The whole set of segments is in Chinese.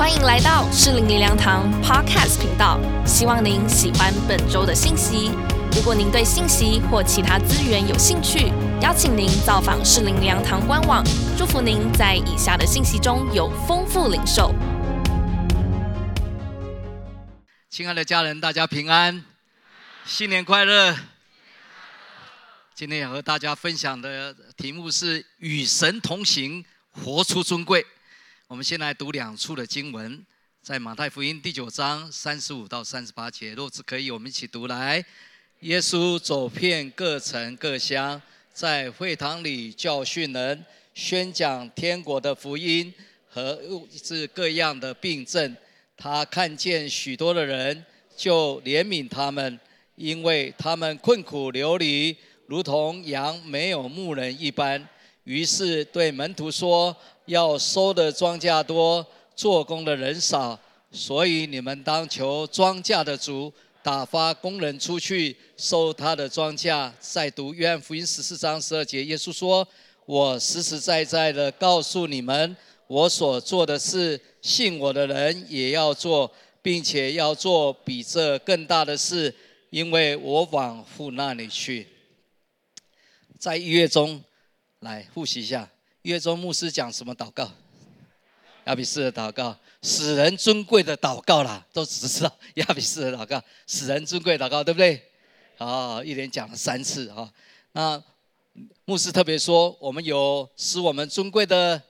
欢迎来到适龄灵粮堂 Podcast 频道，希望您喜欢本周的信息。如果您对信息或其他资源有兴趣，邀请您造访适龄灵粮堂官网。祝福您在以下的信息中有丰富领受。亲爱的家人，大家平安，新年快乐！今天要和大家分享的题目是“与神同行，活出尊贵”。我们先来读两处的经文，在马太福音第九章三十五到三十八节。若是可以，我们一起读来。耶稣走遍各城各乡，在会堂里教训人，宣讲天国的福音和治各样的病症。他看见许多的人，就怜悯他们，因为他们困苦流离，如同羊没有牧人一般。于是对门徒说。要收的庄稼多，做工的人少，所以你们当求庄稼的主打发工人出去收他的庄稼。再读约翰福音十四章十二节，耶稣说：“我实实在在的告诉你们，我所做的事，信我的人也要做，并且要做比这更大的事，因为我往父那里去。”在一月中，来复习一下。约中牧师讲什么祷告？亚比斯的祷告，使人尊贵的祷告啦，都只知道亚比斯的祷告，使人尊贵祷告，对不对？啊，一连讲了三次哈。那牧师特别说，我们有使我们尊贵的，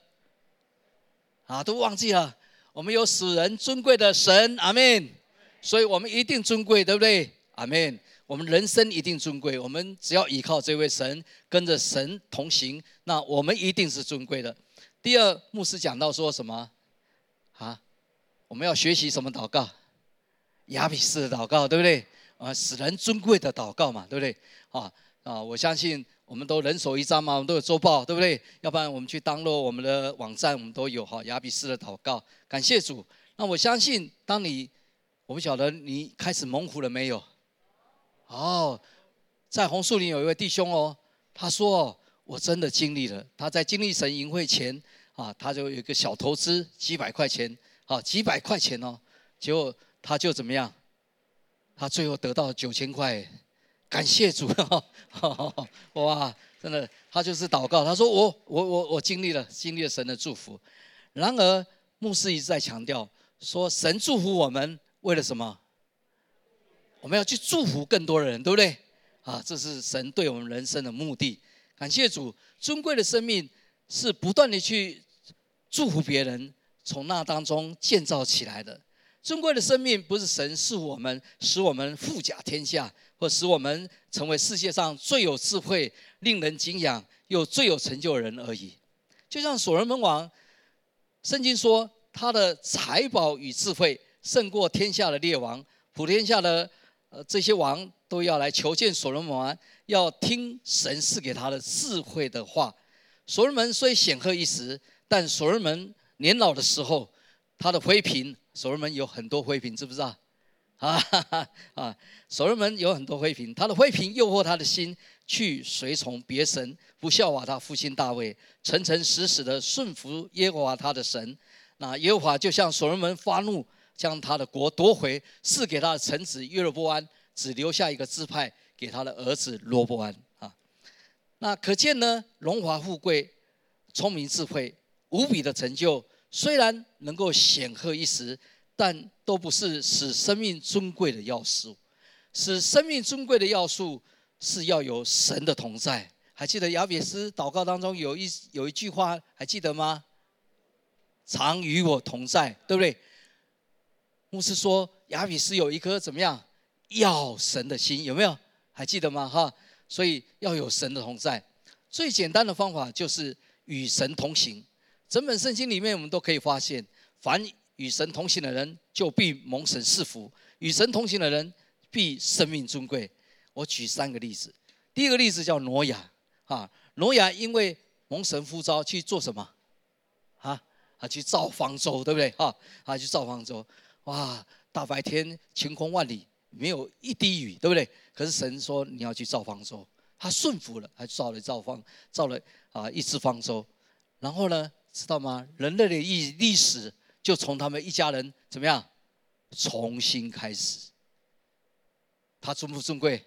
啊，都忘记了，我们有使人尊贵的神，阿门。所以我们一定尊贵，对不对？阿门。我们人生一定尊贵，我们只要依靠这位神，跟着神同行，那我们一定是尊贵的。第二，牧师讲到说什么？啊，我们要学习什么祷告？亚比斯的祷告，对不对？啊，使人尊贵的祷告嘛，对不对？啊啊，我相信我们都人手一张嘛，我们都有周报，对不对？要不然我们去登录我们的网站，我们都有哈亚比斯的祷告。感谢主。那我相信，当你我不晓得你开始猛虎了没有？哦，在红树林有一位弟兄哦，他说：“我真的经历了。他在经历神营会前啊，他就有一个小投资几百块钱，啊，几百块钱哦，结果他就怎么样？他最后得到九千块，感谢主啊！哇，真的，他就是祷告，他说我我我我经历了经历了神的祝福。然而牧师一直在强调说，神祝福我们为了什么？”我们要去祝福更多的人，对不对？啊，这是神对我们人生的目的。感谢主，尊贵的生命是不断的去祝福别人，从那当中建造起来的。尊贵的生命不是神是我们使我们富甲天下，或使我们成为世界上最有智慧、令人敬仰又最有成就的人而已。就像所罗门王，圣经说他的财宝与智慧胜过天下的列王，普天下的。呃，这些王都要来求见所罗门王，要听神赐给他的智慧的话。所罗门虽显赫一时，但所罗门年老的时候，他的妃嫔，所罗门有很多妃嫔，知不知道？啊啊，所罗门有很多妃嫔，他的妃嫔诱惑他的心去随从别神，不效法他父亲大卫，诚诚实实的顺服耶和华他的神。那耶和华就向所罗门发怒。将他的国夺回，赐给他的臣子约罗波安，只留下一个支派给他的儿子罗波安啊。那可见呢，荣华富贵、聪明智慧、无比的成就，虽然能够显赫一时，但都不是使生命尊贵的要素。使生命尊贵的要素是要有神的同在。还记得亚比斯祷告当中有一有一句话，还记得吗？常与我同在，对不对？牧师说：“亚比斯有一颗怎么样要神的心？有没有？还记得吗？哈，所以要有神的同在。最简单的方法就是与神同行。整本圣经里面，我们都可以发现，凡与神同行的人，就必蒙神赐福；与神同行的人，必生命尊贵。我举三个例子。第一个例子叫挪亚，啊，挪亚因为蒙神呼召去做什么？啊，啊，去造方舟，对不对？哈，啊，去造方舟。”哇，大白天晴空万里，没有一滴雨，对不对？可是神说你要去造方舟，他顺服了，还造了造方，造了啊一只方舟。然后呢，知道吗？人类的历历史就从他们一家人怎么样重新开始。他尊不尊贵？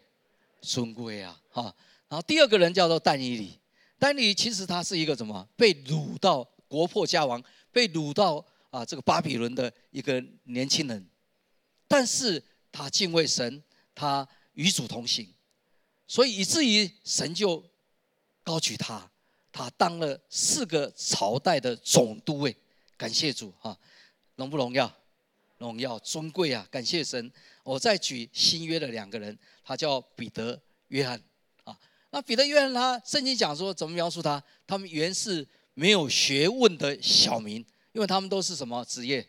尊贵啊！哈。然后第二个人叫做但以里，但以理其实他是一个什么？被掳到国破家亡，被掳到啊这个巴比伦的一个年轻人，但是他敬畏神，他与主同行，所以以至于神就高举他，他当了四个朝代的总督。位，感谢主啊，荣不荣耀？荣耀尊贵啊！感谢神。我再举新约的两个人，他叫彼得、约翰啊。那彼得、约翰，他圣经讲说怎么描述他？他们原是没有学问的小民，因为他们都是什么职业？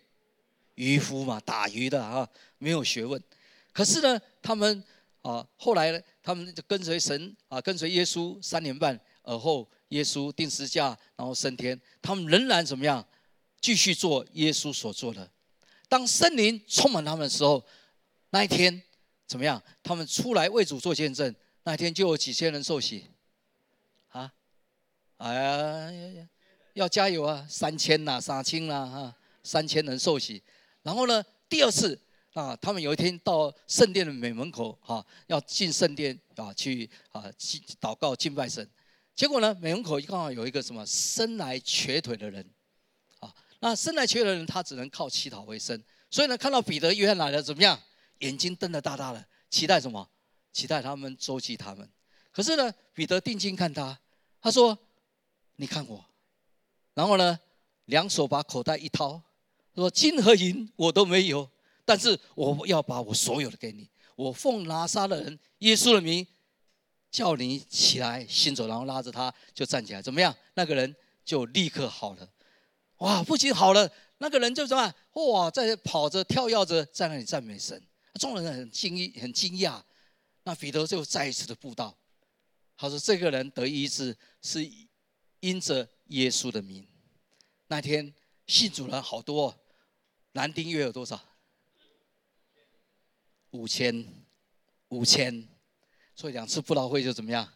渔夫嘛，打鱼的啊，没有学问。可是呢，他们啊，后来呢，他们就跟随神啊，跟随耶稣三年半，而后耶稣定时架，然后升天，他们仍然怎么样？继续做耶稣所做的。当圣灵充满他们的时候。那一天怎么样？他们出来为主做见证，那一天就有几千人受洗，啊，哎呀，要加油啊！三千呐，三千啦，哈，三千人受洗。然后呢，第二次啊，他们有一天到圣殿的美门口，哈，要进圣殿啊，去啊，祷告敬拜神。结果呢，美门口刚好有一个什么生来瘸腿的人，啊，那生来瘸腿的人他只能靠乞讨为生，所以呢，看到彼得、约翰来了，怎么样？眼睛瞪得大大的，期待什么？期待他们周济他们。可是呢，彼得定睛看他，他说：“你看我。”然后呢，两手把口袋一掏，说：“金和银我都没有，但是我要把我所有的给你。我奉拿撒勒人耶稣的名，叫你起来行走。”然后拉着他就站起来，怎么样？那个人就立刻好了。哇！不仅好了，那个人就怎么？哇，在跑着跳跃着在那里赞美神。众人很惊异，很惊讶。那彼得就再一次的布道，他说：“这个人得医治，是因着耶稣的名。”那天信主人好多，男丁约有多少？五千，五千。所以两次布道会就怎么样？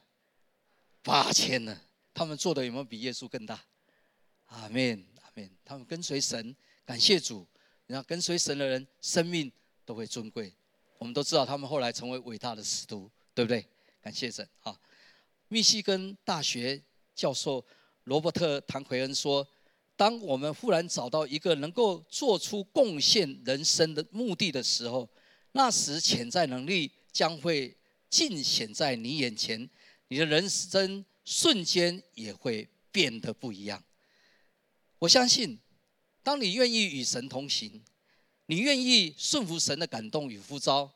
八千呢？他们做的有没有比耶稣更大？阿门，阿门。他们跟随神，感谢主。然后跟随神的人，生命。都会尊贵，我们都知道他们后来成为伟大的使徒，对不对？感谢神啊！密西根大学教授罗伯特·唐奎恩说：“当我们忽然找到一个能够做出贡献人生的目的的时候，那时潜在能力将会尽显在你眼前，你的人生瞬间也会变得不一样。我相信，当你愿意与神同行。”你愿意顺服神的感动与呼召，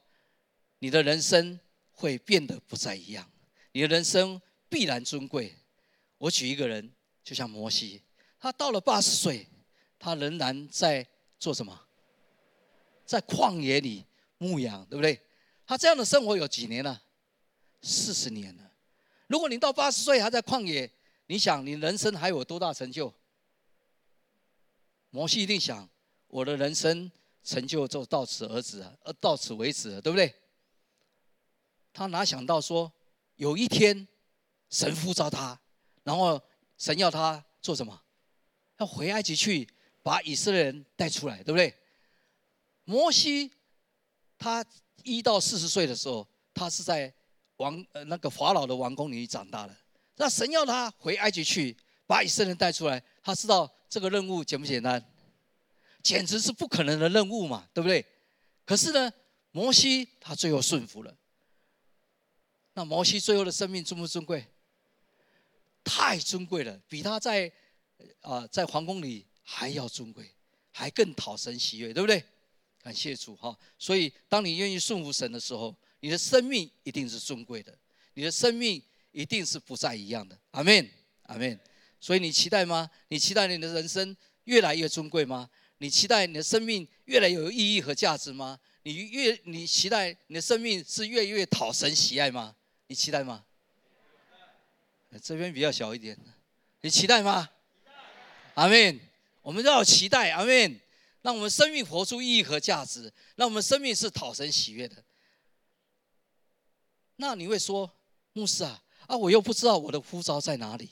你的人生会变得不再一样，你的人生必然尊贵。我举一个人，就像摩西，他到了八十岁，他仍然在做什么？在旷野里牧羊，对不对？他这样的生活有几年了？四十年了。如果你到八十岁还在旷野，你想你人生还有多大成就？摩西一定想，我的人生。成就就到此而止啊，而到此为止了，对不对？他哪想到说，有一天神呼召他，然后神要他做什么？要回埃及去把以色列人带出来，对不对？摩西他一到四十岁的时候，他是在王呃那个法老的王宫里长大的。那神要他回埃及去把以色列人带出来，他知道这个任务简不简单？简直是不可能的任务嘛，对不对？可是呢，摩西他最后顺服了。那摩西最后的生命尊不尊贵？太尊贵了，比他在啊在皇宫里还要尊贵，还更讨神喜悦，对不对？感谢主哈！所以当你愿意顺服神的时候，你的生命一定是尊贵的，你的生命一定是不再一样的。阿门，阿门。所以你期待吗？你期待你的人生越来越尊贵吗？你期待你的生命越来越有意义和价值吗？你越你期待你的生命是越来越讨神喜爱吗？你期待吗？这边比较小一点，你期待吗？阿门。我们要期待，阿门。让我们生命活出意义和价值，让我们生命是讨神喜悦的。那你会说，牧师啊，啊，我又不知道我的呼召在哪里，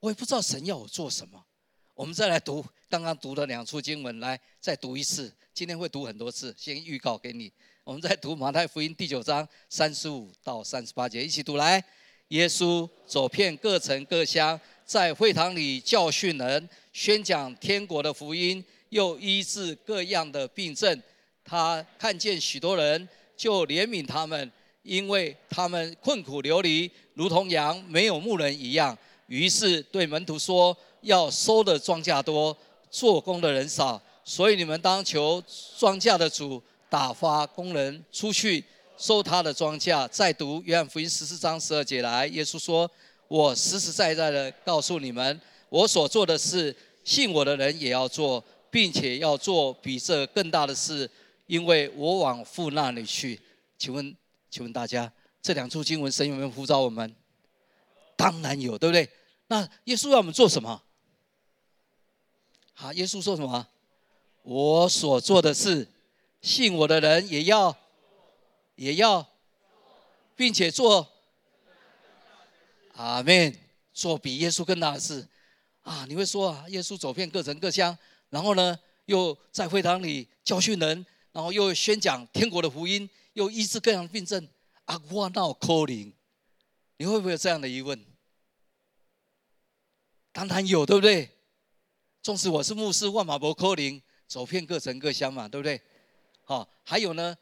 我也不知道神要我做什么。我们再来读刚刚读的两处经文，来再读一次。今天会读很多次，先预告给你。我们再读马太福音第九章三十五到三十八节，一起读来。耶稣走遍各城各乡，在会堂里教训人，宣讲天国的福音，又医治各样的病症。他看见许多人，就怜悯他们，因为他们困苦流离，如同羊没有牧人一样。于是对门徒说：“要收的庄稼多，做工的人少，所以你们当求庄稼的主打发工人出去收他的庄稼。”再读约翰福音十四章十二节来，耶稣说：“我实实在在的告诉你们，我所做的事，信我的人也要做，并且要做比这更大的事，因为我往父那里去。”请问，请问大家，这两处经文神有没有呼召我们？当然有，对不对？那耶稣要我们做什么？好，耶稣说什么？我所做的事，信我的人也要，也要，并且做。阿门。做比耶稣更大的事啊！你会说啊，耶稣走遍各城各乡，然后呢，又在会堂里教训人，然后又宣讲天国的福音，又医治各样的病症。啊，我闹可灵，你会不会有这样的疑问？当然有，对不对？纵使我是牧师，万马伯科林走遍各城各乡嘛，对不对？好，还有呢，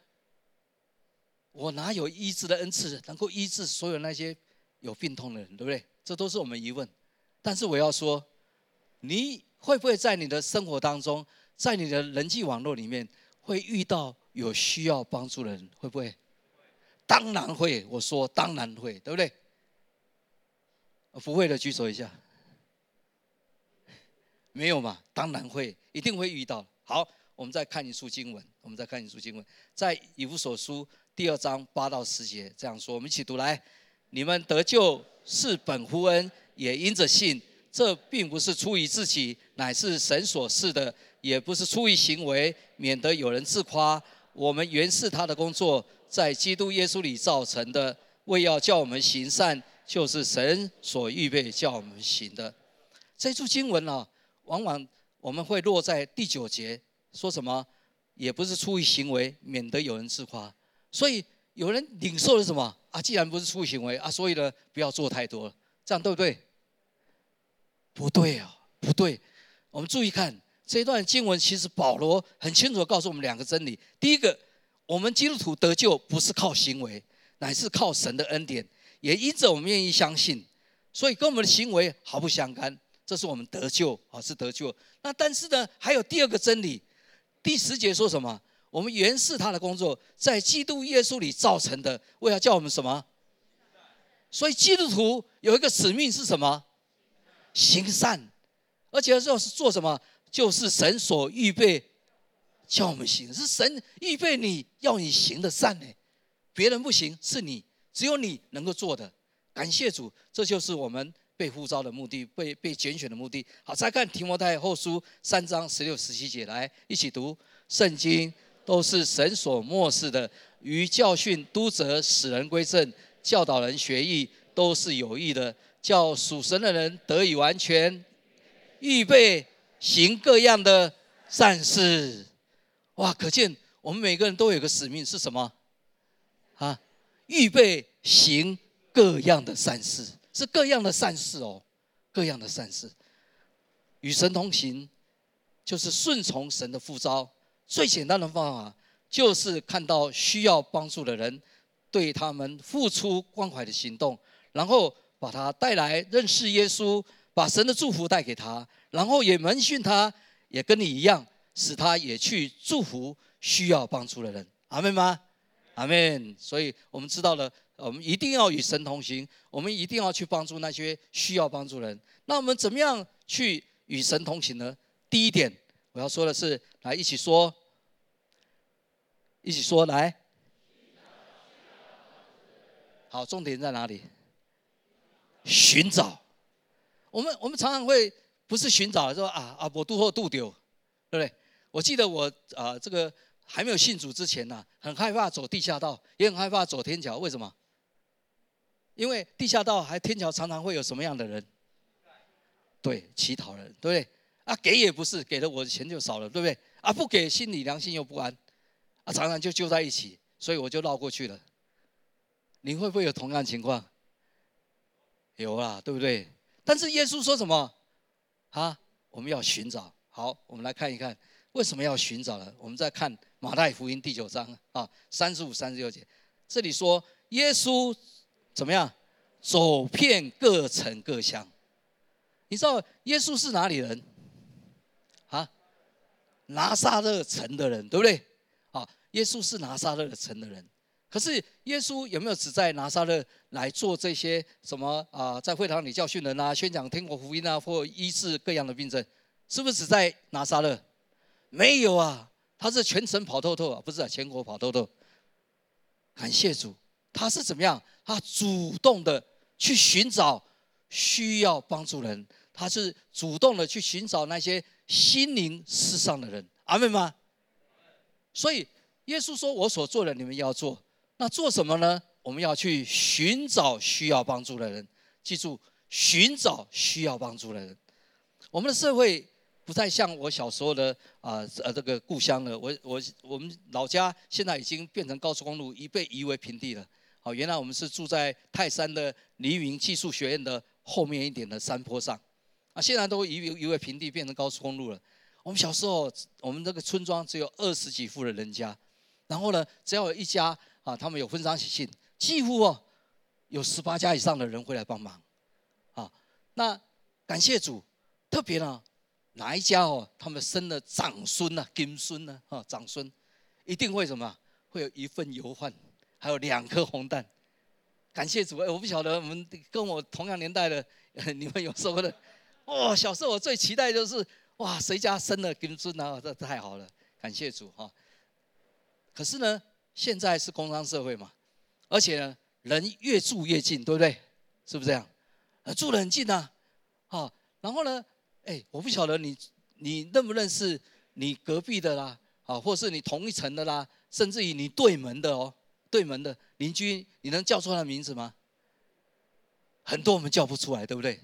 我哪有医治的恩赐，能够医治所有那些有病痛的人，对不对？这都是我们疑问。但是我要说，你会不会在你的生活当中，在你的人际网络里面，会遇到有需要帮助的人？会不会？当然会。我说当然会，对不对？不会的举手一下。没有嘛？当然会，一定会遇到。好，我们再看一处经文。我们再看一处经文，在以弗所书第二章八到十节这样说。我们一起读来：你们得救是本乎恩，也因着信。这并不是出于自己，乃是神所赐的；也不是出于行为，免得有人自夸。我们原是他的工作，在基督耶稣里造成的，为要叫我们行善，就是神所预备叫我们行的。这处经文呢？往往我们会落在第九节，说什么也不是出于行为，免得有人自夸。所以有人领受了什么啊？既然不是出于行为啊，所以呢，不要做太多了，这样对不对？不对啊，不对。我们注意看这一段经文，其实保罗很清楚告诉我们两个真理：第一个，我们基督徒得救不是靠行为，乃是靠神的恩典，也因着我们愿意相信，所以跟我们的行为毫不相干。这是我们得救啊，是得救。那但是呢，还有第二个真理，第十节说什么？我们原是他的工作，在基督耶稣里造成的，为了叫我们什么？所以基督徒有一个使命是什么？行善，而且要是做什么？就是神所预备叫我们行，是神预备你要你行的善呢。别人不行，是你只有你能够做的。感谢主，这就是我们。被呼召的目的，被被拣选的目的。好，再看提摩太后书三章十六十七节，来一起读。圣经都是神所漠视的，于教训、督责、使人归正、教导人学艺，都是有益的，叫属神的人得以完全，预备行各样的善事。哇，可见我们每个人都有个使命，是什么？啊，预备行各样的善事。是各样的善事哦，各样的善事，与神同行，就是顺从神的呼召。最简单的方法，就是看到需要帮助的人，对他们付出关怀的行动，然后把他带来认识耶稣，把神的祝福带给他，然后也门训他，也跟你一样，使他也去祝福需要帮助的人。阿门吗？阿门。所以我们知道了。我们一定要与神同行，我们一定要去帮助那些需要帮助人。那我们怎么样去与神同行呢？第一点，我要说的是，来一起说，一起说，来。好，重点在哪里？寻找。我们我们常常会不是寻找，说啊啊，我渡或渡丢，对不对？我记得我啊，这个还没有信主之前呢，很害怕走地下道，也很害怕走天桥，为什么？因为地下道还天桥常常会有什么样的人？对，乞讨人，对不对？啊，给也不是，给了我的钱就少了，对不对？啊，不给心里良心又不安，啊，常常就揪在一起，所以我就绕过去了。你会不会有同样情况？有啊，对不对？但是耶稣说什么？啊，我们要寻找。好，我们来看一看为什么要寻找呢？我们再看马太福音第九章啊，三十五、三十六节，这里说耶稣怎么样？走遍各城各乡。你知道耶稣是哪里人？啊，拿撒勒城的人，对不对？耶稣是拿撒勒城的人。可是耶稣有没有只在拿撒勒来做这些什么啊？在会堂里教训人啊，宣讲天国福音啊，或医治各样的病症，是不是只在拿撒勒？没有啊，他是全城跑透透啊，不是啊，全国跑透透。感谢主，他是怎么样？他主动的去寻找需要帮助人，他是主动的去寻找那些心灵世上的人。阿门吗？所以耶稣说：“我所做的，你们要做。”那做什么呢？我们要去寻找需要帮助的人。记住，寻找需要帮助的人。我们的社会不再像我小时候的啊呃这个故乡了。我我我们老家现在已经变成高速公路，已被夷为平地了。好，原来我们是住在泰山的黎云技术学院的后面一点的山坡上，啊，现在都夷夷为平地，变成高速公路了。我们小时候，我们这个村庄只有二十几户的人家，然后呢，只要有一家。啊，他们有婚丧喜庆，几乎哦有十八家以上的人会来帮忙，啊，那感谢主，特别呢哪一家哦，他们生了长孙呢、金孙呢，啊，长孙一定会什么？会有一份油饭，还有两颗红蛋。感谢主，哎，我不晓得我们跟我同样年代的 你们有收的，哇，小时候我最期待就是哇，谁家生了金孙呢？这太好了，感谢主哈。可是呢？现在是工商社会嘛，而且呢，人越住越近，对不对？是不是这样？呃，住得很近呐，好，然后呢，哎，我不晓得你你认不认识你隔壁的啦，啊，或是你同一层的啦，甚至于你对门的哦，对门的邻居，你能叫出他的名字吗？很多我们叫不出来，对不对？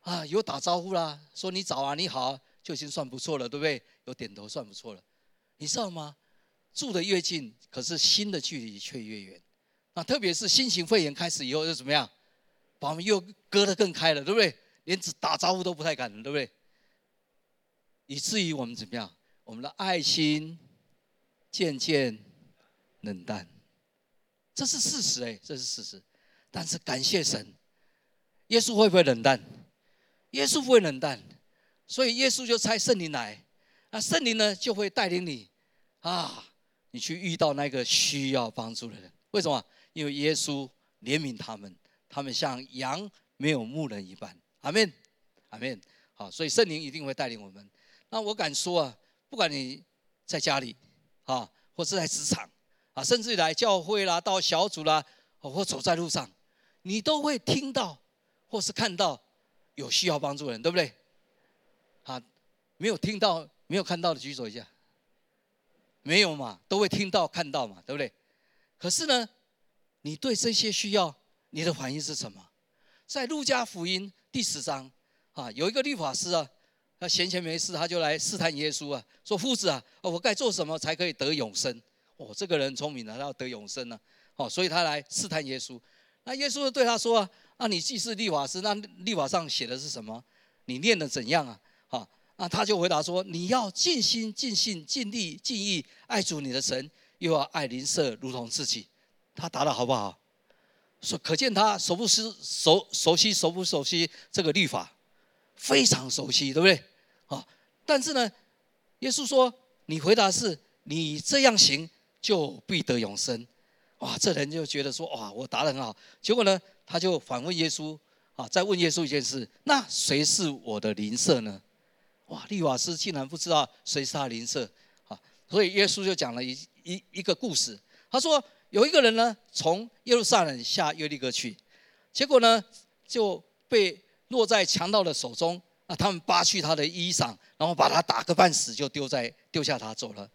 啊，有打招呼啦，说你早啊，你好，就已经算不错了，对不对？有点头算不错了，你知道吗？住的越近，可是心的距离却越远。那特别是新型肺炎开始以后，又怎么样？把我们又割得更开了，对不对？连打招呼都不太敢了，对不对？以至于我们怎么样？我们的爱心渐渐冷淡，这是事实哎，这是事实。但是感谢神，耶稣会不会冷淡？耶稣不会冷淡，所以耶稣就差圣灵来，那圣灵呢就会带领你啊。你去遇到那个需要帮助的人，为什么？因为耶稣怜悯他们，他们像羊没有牧人一般。阿门，阿门。好，所以圣灵一定会带领我们。那我敢说啊，不管你在家里啊，或是在职场啊，甚至来教会啦、到小组啦，或走在路上，你都会听到或是看到有需要帮助的人，对不对？啊，没有听到、没有看到的举手一下。没有嘛，都会听到看到嘛，对不对？可是呢，你对这些需要，你的反应是什么？在路加福音第十章啊，有一个律法师啊，他闲闲没事，他就来试探耶稣啊，说：“夫子啊，我该做什么才可以得永生？”哦，这个人聪明了，他要得永生呢，哦，所以他来试探耶稣。那耶稣对他说：“啊，那你既是律法师，那律法上写的是什么？你念的怎样啊？”那他就回答说：“你要尽心、尽性、尽力、尽意爱主你的神，又要爱邻舍如同自己。”他答的好不好？说可见他熟不熟熟熟悉熟不熟悉这个律法，非常熟悉，对不对？啊！但是呢，耶稣说：“你回答是，你这样行就必得永生。”哇！这人就觉得说：“哇，我答的很好。”结果呢，他就反问耶稣：“啊，再问耶稣一件事，那谁是我的邻舍呢？”哇！利瓦斯竟然不知道谁是他邻舍啊！所以耶稣就讲了一一一个故事。他说有一个人呢，从耶路撒冷下约利哥去，结果呢就被落在强盗的手中。啊，他们扒去他的衣裳，然后把他打个半死，就丢在丢下他走了。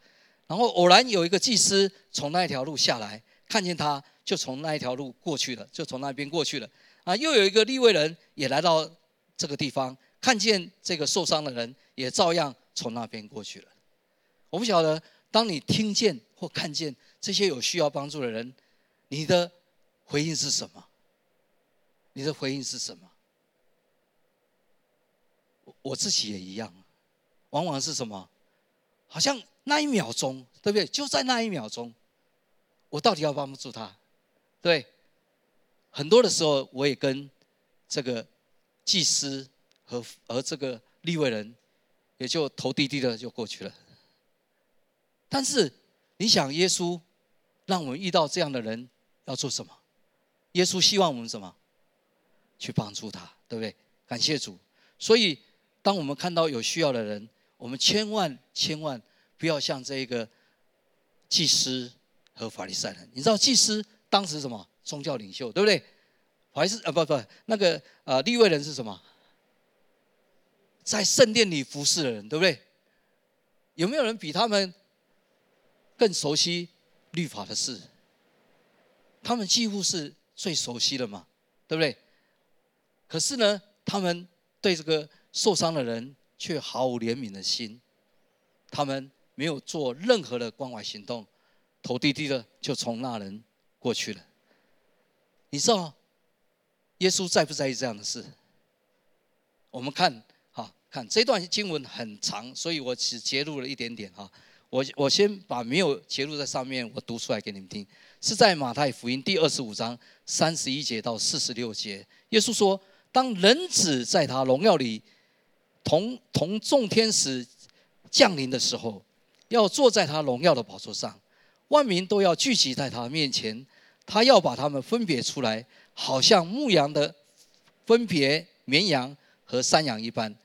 然后偶然有一个祭司从那一条路下来，看见他，就从那一条路过去了，就从那边过去了。啊，又有一个利未人也来到这个地方。看见这个受伤的人，也照样从那边过去了。我不晓得，当你听见或看见这些有需要帮助的人，你的回应是什么？你的回应是什么？我自己也一样，往往是什么？好像那一秒钟，对不对？就在那一秒钟，我到底要帮助他？对，很多的时候，我也跟这个祭司和和这个立位人，也就头低低的就过去了。但是，你想，耶稣让我们遇到这样的人要做什么？耶稣希望我们什么？去帮助他，对不对？感谢主。所以，当我们看到有需要的人，我们千万千万不要像这个祭司和法利赛人。你知道祭司？当时什么宗教领袖，对不对？还是啊不不，那个呃立位人是什么？在圣殿里服侍的人，对不对？有没有人比他们更熟悉律法的事？他们几乎是最熟悉的嘛，对不对？可是呢，他们对这个受伤的人却毫无怜悯的心，他们没有做任何的关怀行动，头低低的就从那人。过去了，你知道耶稣在不在意这样的事？我们看，看这段经文很长，所以我只截录了一点点哈。我我先把没有截录在上面，我读出来给你们听。是在马太福音第二十五章三十一节到四十六节，耶稣说：“当人子在他荣耀里同同众天使降临的时候，要坐在他荣耀的宝座上，万民都要聚集在他面前。”他要把他们分别出来，好像牧羊的分别绵羊和山羊一般，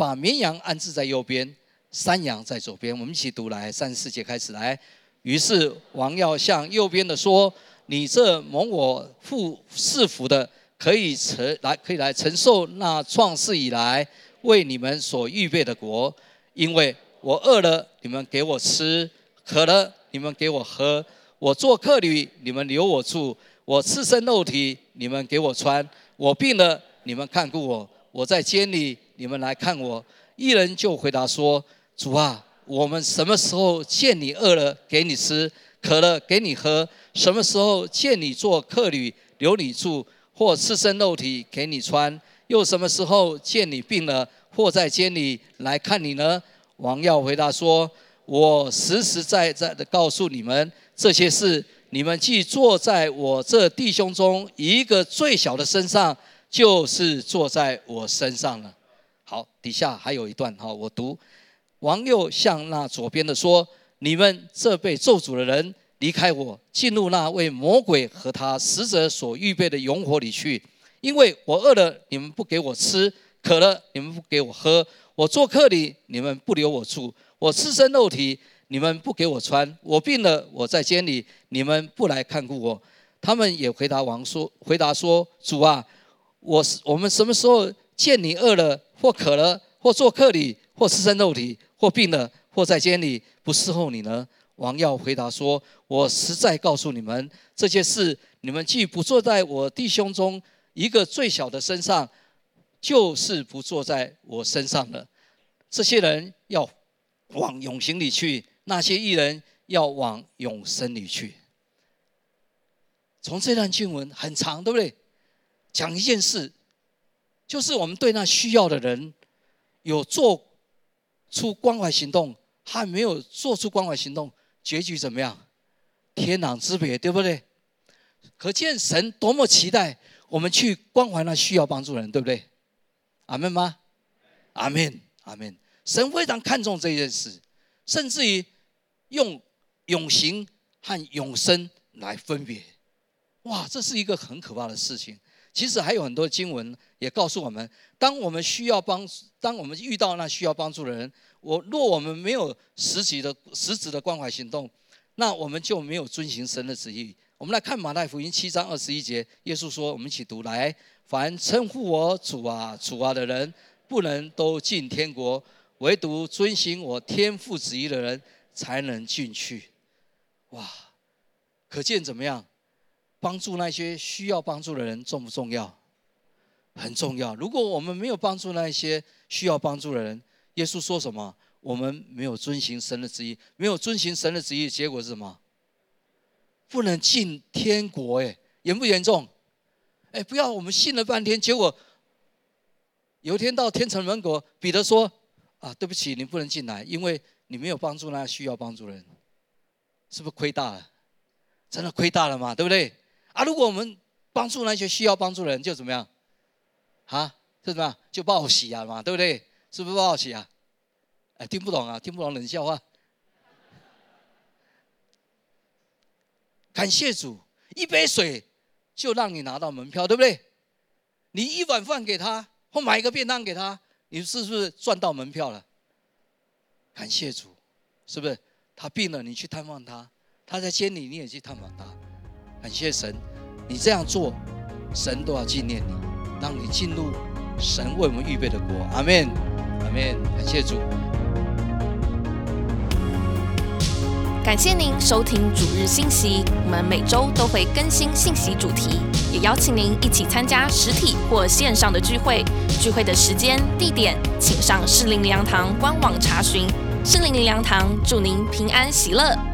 把绵羊安置在右边，山羊在左边。我们一起读来，三十四节开始来。于是王要向右边的说：“你这蒙我父赐福的，可以承来，可以来承受那创世以来为你们所预备的国，因为我饿了，你们给我吃；渴了，你们给我喝。”我做客旅，你们留我住；我赤身肉体，你们给我穿；我病了，你们看顾我；我在监里，你们来看我。一人就回答说：“主啊，我们什么时候见你饿了，给你吃；渴了，给你喝？什么时候见你做客旅，留你住，或赤身肉体给你穿？又什么时候见你病了，或在监里来看你呢？”王耀回答说：“我实实在在的告诉你们。”这些事，你们既坐在我这弟兄中一个最小的身上，就是坐在我身上了。好，底下还有一段哈，我读。王又向那左边的说：“你们这被咒诅的人，离开我，进入那为魔鬼和他使者所预备的永火里去。因为我饿了，你们不给我吃；渴了，你们不给我喝；我做客里，你们不留我住；我赤身肉体。”你们不给我穿，我病了，我在监里，你们不来看顾我。他们也回答王说：“回答说，主啊，我是我们什么时候见你饿了，或渴了，或做客里，或吃身肉体，或病了，或在监里，不伺候你呢？”王耀回答说：“我实在告诉你们，这些事，你们既不坐在我弟兄中一个最小的身上，就是不坐在我身上了。这些人要往永刑里去。”那些艺人要往永生里去。从这段经文很长，对不对？讲一件事，就是我们对那需要的人有做出关怀行动，还没有做出关怀行动，结局怎么样？天壤之别，对不对？可见神多么期待我们去关怀那需要帮助的人，对不对？阿门吗？阿门，阿门。神非常看重这件事。甚至于用永行和永生来分别，哇，这是一个很可怕的事情。其实还有很多经文也告诉我们，当我们需要帮，当我们遇到那需要帮助的人，我若我们没有实际的实质的关怀行动，那我们就没有遵行神的旨意。我们来看马太福音七章二十一节，耶稣说：“我们一起读来，凡称呼我主啊、主啊的人，不能都进天国。”唯独遵行我天父旨意的人才能进去。哇，可见怎么样？帮助那些需要帮助的人重不重要？很重要。如果我们没有帮助那些需要帮助的人，耶稣说什么？我们没有遵行神的旨意，没有遵行神的旨意，结果是什么？不能进天国，哎，严不严重？哎，不要我们信了半天，结果有一天到天城门口，彼得说：“啊，对不起，你不能进来，因为你没有帮助那需要帮助的人，是不是亏大了？真的亏大了嘛？对不对？啊，如果我们帮助那些需要帮助的人，就怎么样？啊，就怎么样？就报喜啊嘛，对不对？是不是报喜啊？哎，听不懂啊，听不懂冷笑话。感谢主，一杯水。”就让你拿到门票，对不对？你一碗饭给他，或买一个便当给他，你是不是赚到门票了？感谢主，是不是？他病了，你去探望他；他在监里，你也去探望他。感谢神，你这样做，神都要纪念你，让你进入神为我们预备的国。阿门，阿门。感谢主。感谢您收听主日信息，我们每周都会更新信息主题，也邀请您一起参加实体或线上的聚会。聚会的时间、地点，请上适灵良堂官网查询。适灵良堂祝您平安喜乐。